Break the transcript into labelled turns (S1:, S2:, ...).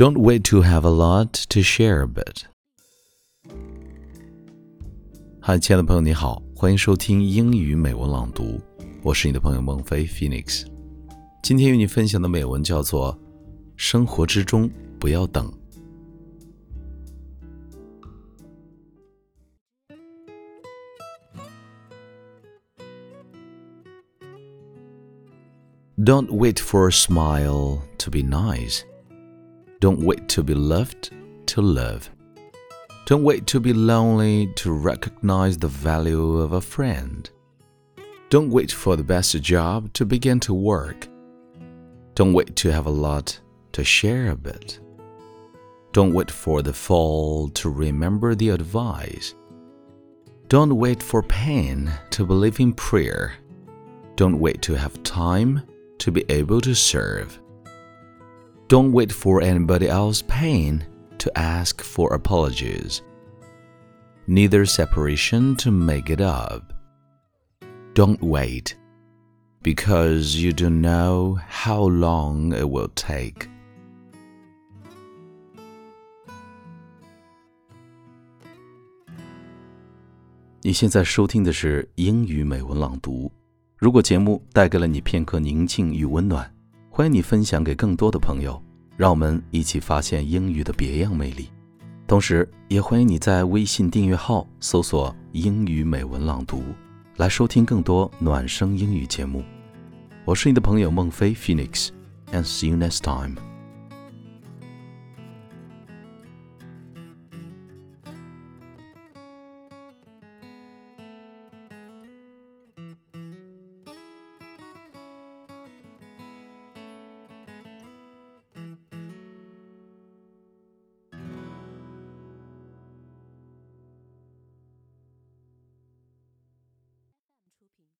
S1: Don't wait to have a lot to share a bit. 嗨，亲爱的朋友，你好，欢迎收听英语美文朗读，我是你的朋友孟非 Phoenix。今天与你分享的美文叫做《生活之中不要等》。Don't wait for a smile to be nice. Don't wait to be loved to love. Don't wait to be lonely to recognize the value of a friend. Don't wait for the best job to begin to work. Don't wait to have a lot to share a bit. Don't wait for the fall to remember the advice. Don't wait for pain to believe in prayer. Don't wait to have time to be able to serve. Don't wait for anybody else's pain to ask for apologies. Neither separation to make it up. Don't wait, because you don't know how long it will take. 你现在收听的是英语美文朗读。如果节目带给了你片刻宁静与温暖， 欢迎你分享给更多的朋友，让我们一起发现英语的别样魅力。同时，也欢迎你在微信订阅号搜索“英语美文朗读”，来收听更多暖声英语节目。我是你的朋友孟非 Phoenix，and see you next time。